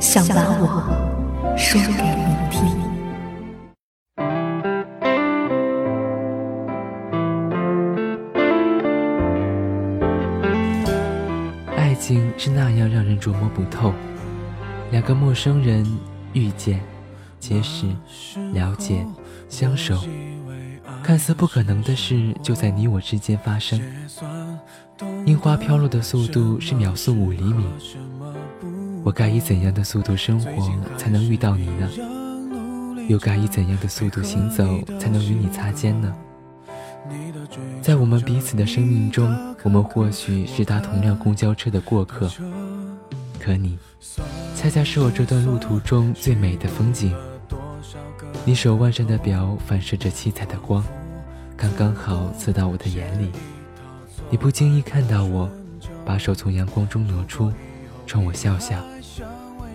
想把我说给你听。爱情是那样让人琢磨不透，两个陌生人遇见、结识、了解、相守，看似不可能的事就在你我之间发生。樱花飘落的速度是秒速五厘米，我该以怎样的速度生活才能遇到你呢？又该以怎样的速度行走才能与你擦肩呢？在我们彼此的生命中，我们或许是搭同辆公交车的过客，可你，恰恰是我这段路途中最美的风景。你手腕上的表反射着七彩的光，刚刚好刺到我的眼里。你不经意看到我，把手从阳光中挪出，冲我笑笑，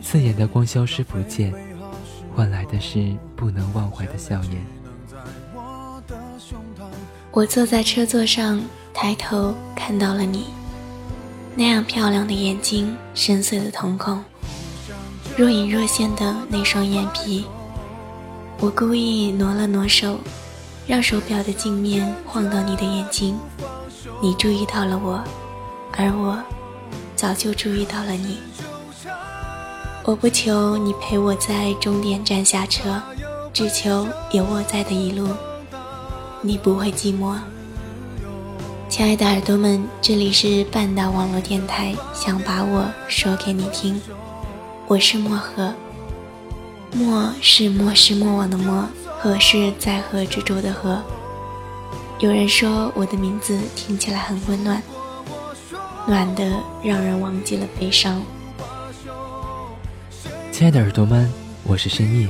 刺眼的光消失不见，换来的是不能忘怀的笑颜。我坐在车座上，抬头看到了你，那样漂亮的眼睛，深邃的瞳孔，若隐若现的那双眼皮。我故意挪了挪手，让手表的镜面晃到你的眼睛。你注意到了我，而我早就注意到了你。我不求你陪我在终点站下车，只求有我在的一路。你不会寂寞，亲爱的耳朵们，这里是半岛网络电台，想把我说给你听，我是漠河，漠是莫失莫忘的漠，河是在河之洲的河。有人说我的名字听起来很温暖，暖的让人忘记了悲伤。亲爱的耳朵们，我是深夜，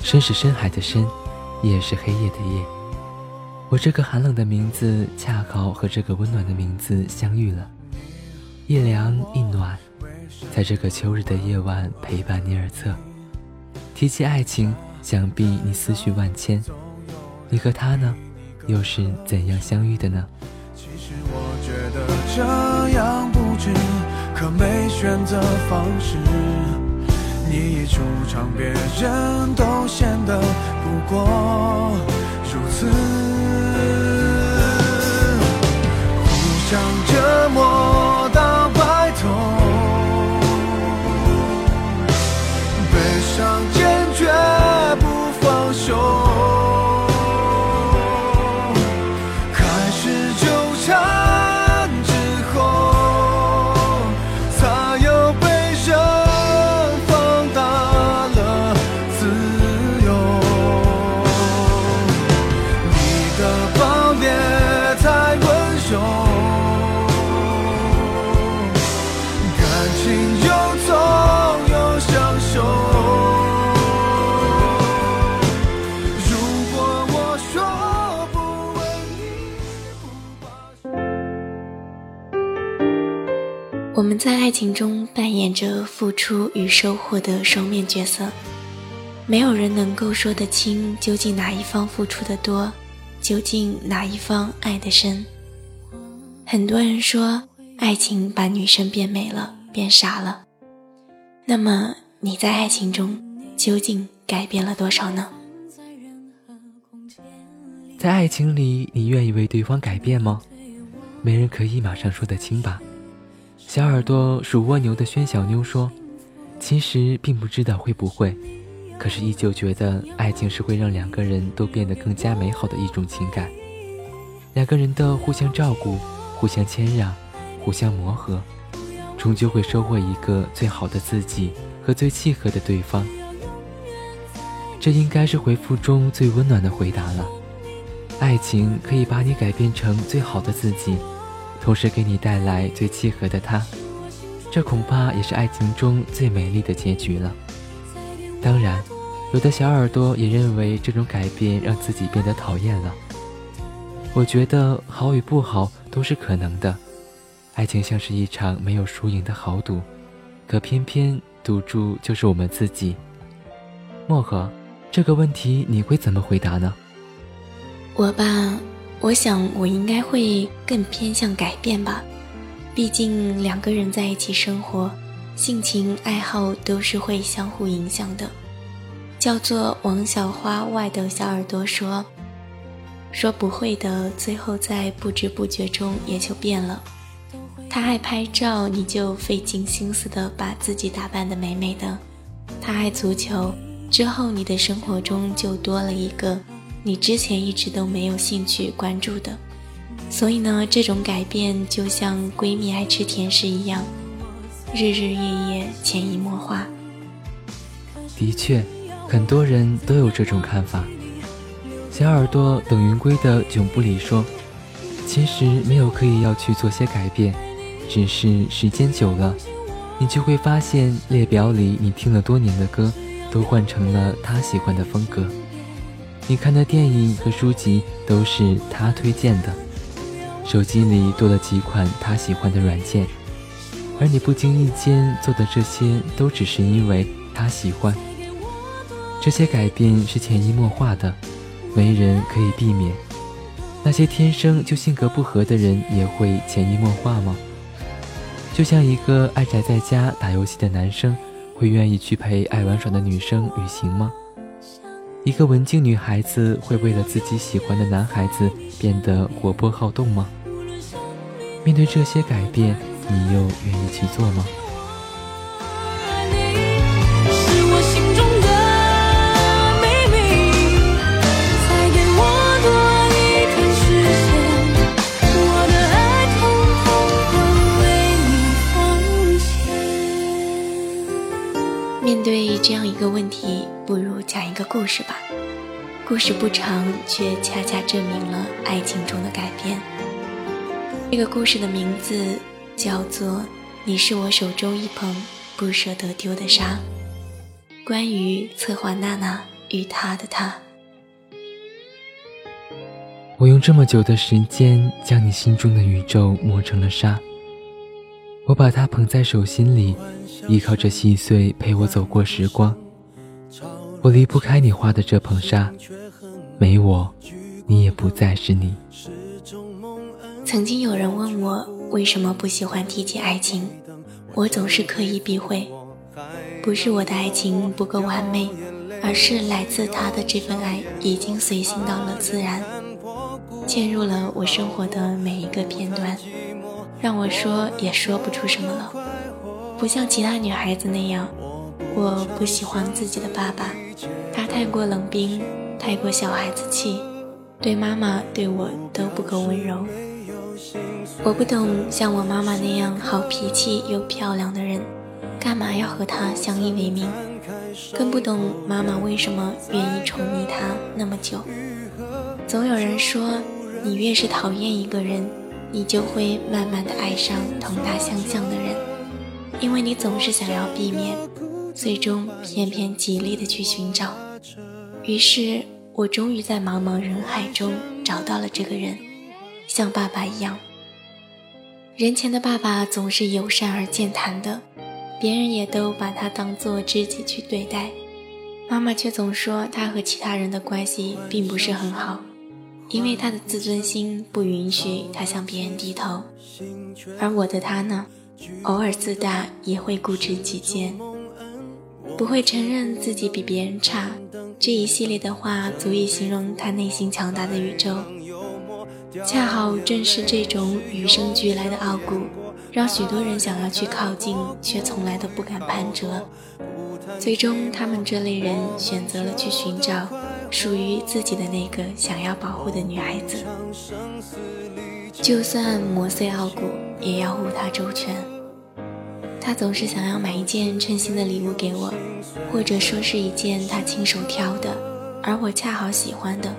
深是深海的深，夜是黑夜的夜。我这个寒冷的名字，恰好和这个温暖的名字相遇了，一凉一暖，在这个秋日的夜晚陪伴你耳侧。提起爱情，想必你思绪万千。你和他呢，又是怎样相遇的呢？这样不值，可没选择方式。你一出场，别人都显得不过如此。我们在爱情中扮演着付出与收获的双面角色，没有人能够说得清究竟哪一方付出的多，究竟哪一方爱得深。很多人说，爱情把女生变美了，变傻了。那么你在爱情中究竟改变了多少呢？在爱情里，你愿意为对方改变吗？没人可以马上说得清吧。小耳朵属蜗牛的宣小妞说：“其实并不知道会不会，可是依旧觉得爱情是会让两个人都变得更加美好的一种情感。两个人的互相照顾、互相谦让、互相磨合，终究会收获一个最好的自己和最契合的对方。这应该是回复中最温暖的回答了。爱情可以把你改变成最好的自己，同时给你带来最契合的他。这恐怕也是爱情中最美丽的结局了。当然，有的小耳朵也认为这种改变让自己变得讨厌了。我觉得好与不好都是可能的。爱情像是一场没有输赢的豪赌，可偏偏赌注就是我们自己。漠河。这个问题你会怎么回答呢？我吧，我想我应该会更偏向改变吧。毕竟两个人在一起生活，性情爱好都是会相互影响的。叫做王小花外的小耳朵说：“说不会的，最后在不知不觉中也就变了。他爱拍照，你就费尽心思的把自己打扮的美美的。他爱足球。”之后，你的生活中就多了一个你之前一直都没有兴趣关注的，所以呢，这种改变就像闺蜜爱吃甜食一样，日日夜夜潜移默化。的确，很多人都有这种看法。小耳朵等云归的囧不离说：“其实没有刻意要去做些改变，只是时间久了，你就会发现列表里你听了多年的歌。”都换成了他喜欢的风格，你看的电影和书籍都是他推荐的，手机里多了几款他喜欢的软件，而你不经意间做的这些都只是因为他喜欢。这些改变是潜移默化的，没人可以避免。那些天生就性格不合的人也会潜移默化吗？就像一个爱宅在家打游戏的男生。会愿意去陪爱玩耍的女生旅行吗？一个文静女孩子会为了自己喜欢的男孩子变得活泼好动吗？面对这些改变，你又愿意去做吗？故事吧。故事不长，却恰恰证明了爱情中的改变。这个故事的名字叫做《你是我手中一捧不舍得丢的沙》，关于策划娜娜与他的他。我用这么久的时间，将你心中的宇宙磨成了沙。我把它捧在手心里。依靠着细碎陪我走过时光，我离不开你画的这捧沙，没我，你也不再是你。曾经有人问我为什么不喜欢提起爱情，我总是刻意避讳，不是我的爱情不够完美，而是来自他的这份爱已经随性到了自然，嵌入了我生活的每一个片段，让我说也说不出什么了。不像其他女孩子那样，我不喜欢自己的爸爸，他太过冷冰，太过小孩子气，对妈妈对我都不够温柔。我不懂像我妈妈那样好脾气又漂亮的人，干嘛要和他相依为命？更不懂妈妈为什么愿意宠溺他那么久。总有人说，你越是讨厌一个人，你就会慢慢的爱上同他相像的人。因为你总是想要避免，最终偏偏极力的去寻找。于是我终于在茫茫人海中找到了这个人，像爸爸一样。人前的爸爸总是友善而健谈的，别人也都把他当做知己去对待。妈妈却总说他和其他人的关系并不是很好，因为他的自尊心不允许他向别人低头。而我的他呢？偶尔自大，也会固执己见，不会承认自己比别人差。这一系列的话，足以形容他内心强大的宇宙。恰好正是这种与生俱来的傲骨，让许多人想要去靠近，却从来都不敢攀折。最终，他们这类人选择了去寻找属于自己的那个想要保护的女孩子，就算磨碎傲骨，也要护她周全。他总是想要买一件称心的礼物给我，或者说是一件他亲手挑的，而我恰好喜欢的，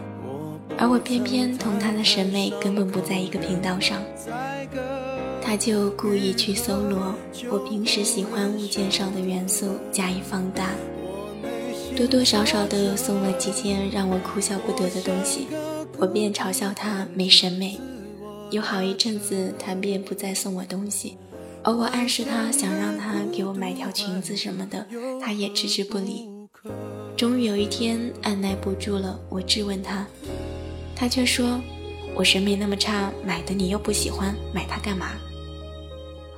而我偏偏同他的审美根本不在一个频道上。他就故意去搜罗我平时喜欢物件上的元素，加以放大，多多少少的送了几件让我哭笑不得的东西，我便嘲笑他没审美。有好一阵子，他便不再送我东西，而我暗示他想让他给我买条裙子什么的，他也置之不理。终于有一天，按耐不住了，我质问他，他却说：“我审美那么差，买的你又不喜欢，买它干嘛？”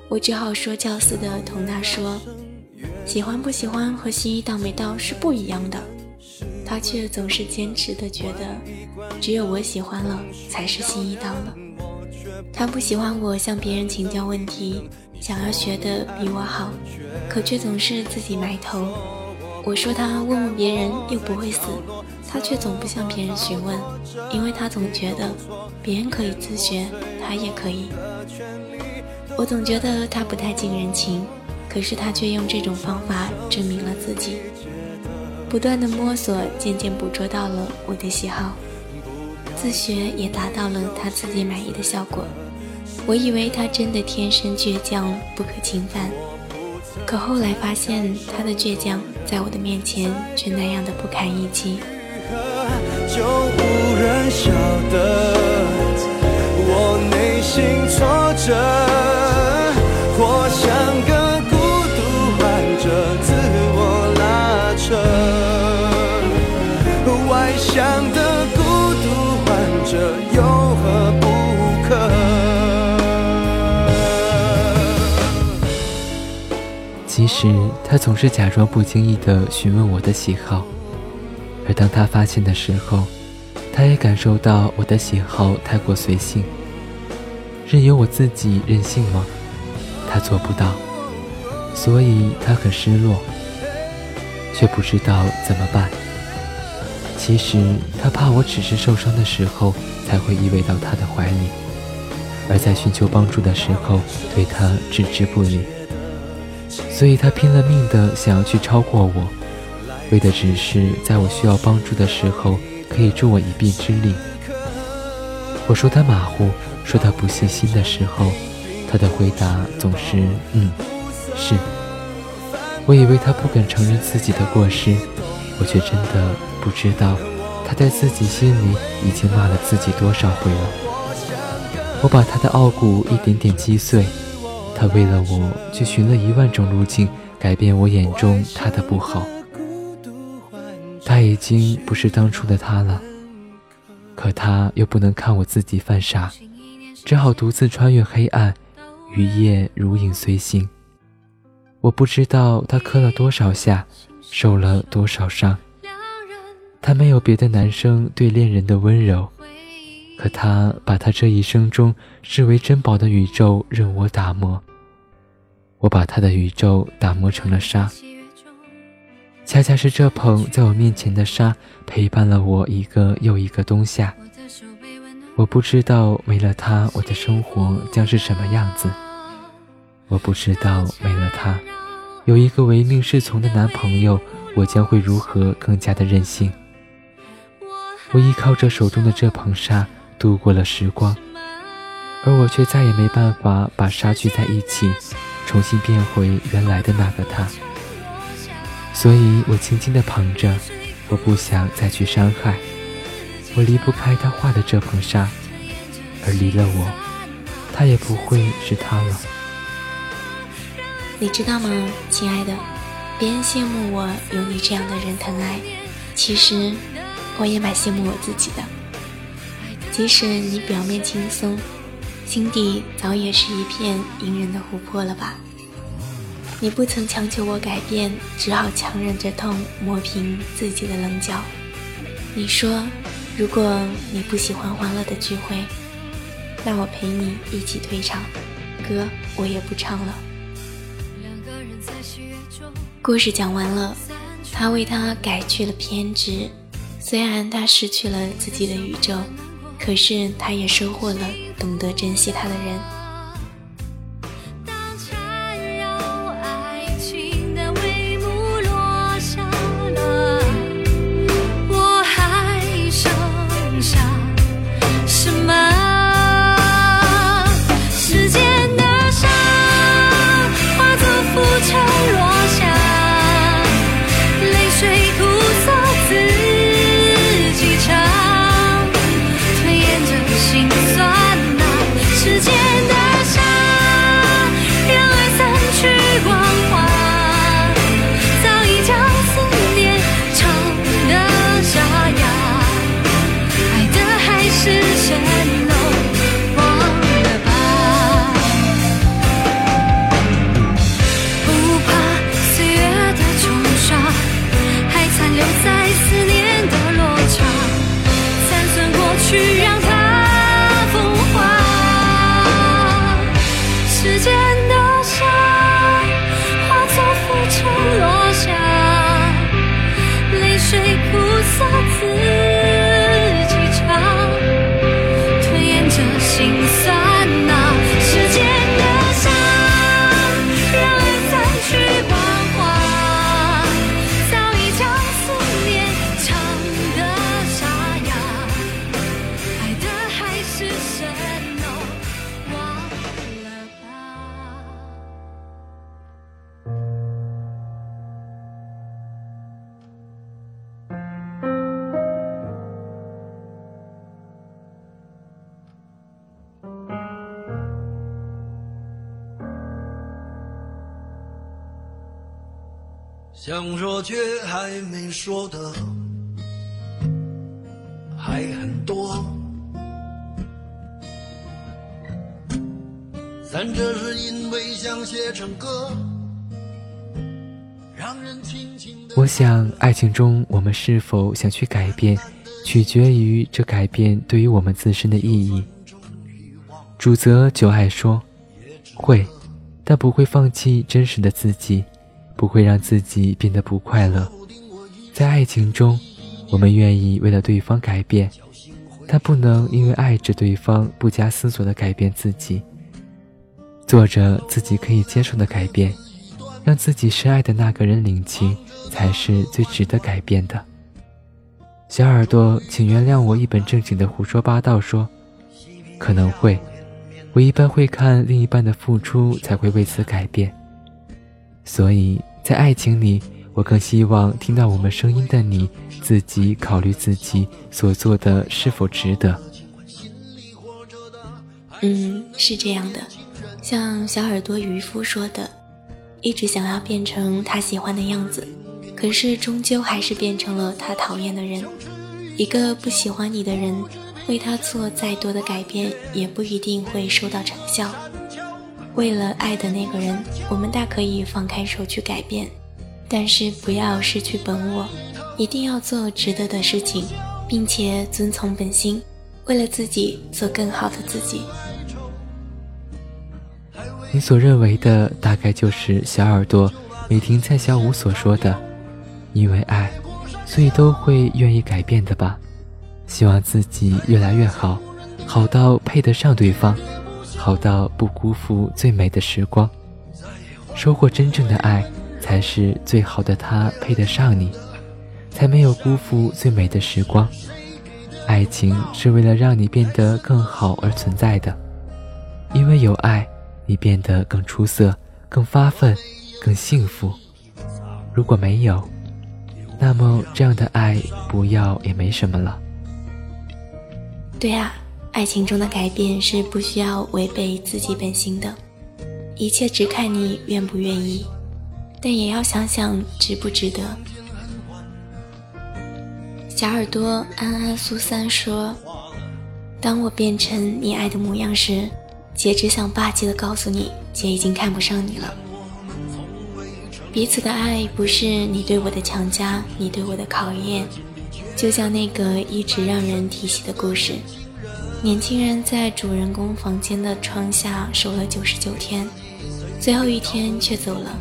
我只好说教似的同他说：“喜欢不喜欢和心意到没到是不一样的。”他却总是坚持的觉得，只有我喜欢了才是心意到了。他不喜欢我向别人请教问题，想要学的比我好，可却总是自己埋头。我说他问问别人又不会死，他却总不向别人询问，因为他总觉得别人可以自学，他也可以。我总觉得他不太近人情，可是他却用这种方法证明了自己。不断的摸索，渐渐捕捉到了我的喜好，自学也达到了他自己满意的效果。我以为他真的天生倔强，不可侵犯，可后来发现他的倔强在我的面前却那样的不堪一击。就无人晓得我内心挫折。其实他总是假装不经意的询问我的喜好，而当他发现的时候，他也感受到我的喜好太过随性，任由我自己任性吗？他做不到，所以他很失落，却不知道怎么办。其实他怕我只是受伤的时候才会依偎到他的怀里，而在寻求帮助的时候对他置之不理。所以他拼了命的想要去超过我，为的只是在我需要帮助的时候可以助我一臂之力。我说他马虎，说他不细心的时候。他的回答总是“嗯，是”。我以为他不肯承认自己的过失，我却真的不知道他在自己心里已经骂了自己多少回了。我把他的傲骨一点点击碎，他为了我去寻了一万种路径改变我眼中他的不好。他已经不是当初的他了，可他又不能看我自己犯傻，只好独自穿越黑暗。余夜如影随形。我不知道他磕了多少下，受了多少伤。他没有别的男生对恋人的温柔，可他把他这一生中视为珍宝的宇宙任我打磨。我把他的宇宙打磨成了沙，恰恰是这捧在我面前的沙陪伴了我一个又一个冬夏。我不知道没了他，我的生活将是什么样子。我不知道没了他，有一个唯命是从的男朋友，我将会如何更加的任性。我依靠着手中的这捧沙度过了时光，而我却再也没办法把沙聚在一起，重新变回原来的那个他。所以我轻轻地捧着，我不想再去伤害。我离不开他画的这捧沙，而离了我，他也不会是他了。你知道吗，亲爱的？别人羡慕我有你这样的人疼爱，其实我也蛮羡慕我自己的。即使你表面轻松，心底早也是一片隐忍的湖泊了吧？你不曾强求我改变，只好强忍着痛磨平自己的棱角。你说。如果你不喜欢欢乐的聚会，那我陪你一起退场。歌我也不唱了。故事讲完了，他为他改去了偏执。虽然他失去了自己的宇宙，可是他也收获了懂得珍惜他的人。想说却还没说的还很多，三者是因为想写成歌，我想，爱情中我们是否想去改变，取决于这改变对于我们自身的意义。主责就爱说，会，但不会放弃真实的自己。不会让自己变得不快乐。在爱情中，我们愿意为了对方改变，但不能因为爱着对方不加思索的改变自己。做着自己可以接受的改变，让自己深爱的那个人领情，才是最值得改变的。小耳朵，请原谅我一本正经的胡说八道。说，可能会，我一般会看另一半的付出，才会为此改变。所以。在爱情里，我更希望听到我们声音的你自己考虑自己所做的是否值得。嗯，是这样的，像小耳朵渔夫说的，一直想要变成他喜欢的样子，可是终究还是变成了他讨厌的人。一个不喜欢你的人，为他做再多的改变，也不一定会收到成效。为了爱的那个人，我们大可以放开手去改变，但是不要失去本我，一定要做值得的事情，并且遵从本心，为了自己做更好的自己。你所认为的，大概就是小耳朵美婷蔡小五所说的，因为爱，所以都会愿意改变的吧？希望自己越来越好，好到配得上对方。好到不辜负最美的时光，收获真正的爱，才是最好的。他配得上你，才没有辜负最美的时光。爱情是为了让你变得更好而存在的，因为有爱，你变得更出色、更发奋、更幸福。如果没有，那么这样的爱不要也没什么了。对呀。爱情中的改变是不需要违背自己本心的，一切只看你愿不愿意，但也要想想值不值得。小耳朵安安苏三说：“当我变成你爱的模样时，姐只想霸气的告诉你，姐已经看不上你了。彼此的爱不是你对我的强加，你对我的考验，就像那个一直让人提起的故事。”年轻人在主人公房间的窗下守了九十九天，最后一天却走了。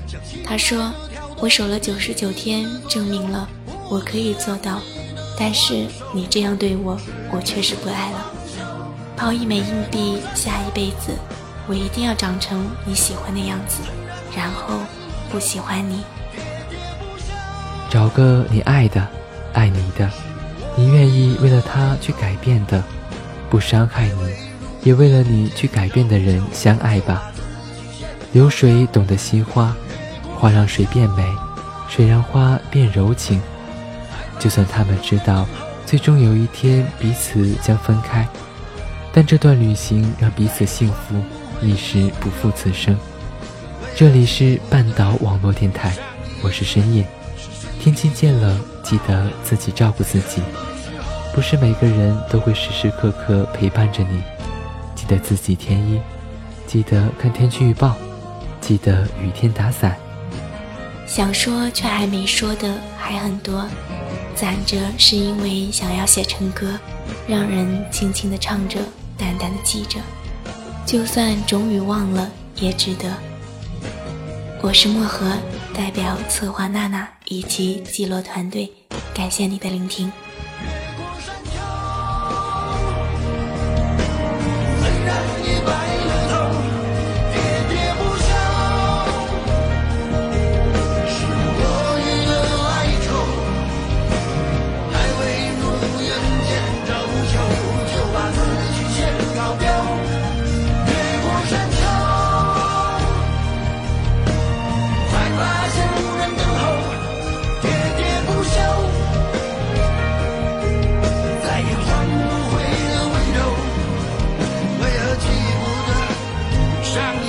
他说：“我守了九十九天，证明了我可以做到。但是你这样对我，我确实不爱了。抛一枚硬币，下一辈子，我一定要长成你喜欢的样子，然后不喜欢你。找个你爱的，爱你的，你愿意为了他去改变的。”不伤害你，也为了你去改变的人相爱吧。流水懂得惜花，花让水变美，水让花变柔情。就算他们知道最终有一天彼此将分开，但这段旅行让彼此幸福，一时不负此生。这里是半岛网络电台，我是深夜。天气渐冷，记得自己照顾自己。不是每个人都会时时刻刻陪伴着你，记得自己添衣，记得看天气预报，记得雨天打伞。想说却还没说的还很多，攒着是因为想要写成歌，让人轻轻的唱着，淡淡的记着，就算终于忘了也值得。我是漠河，代表策划娜娜以及记录团队，感谢你的聆听。Shang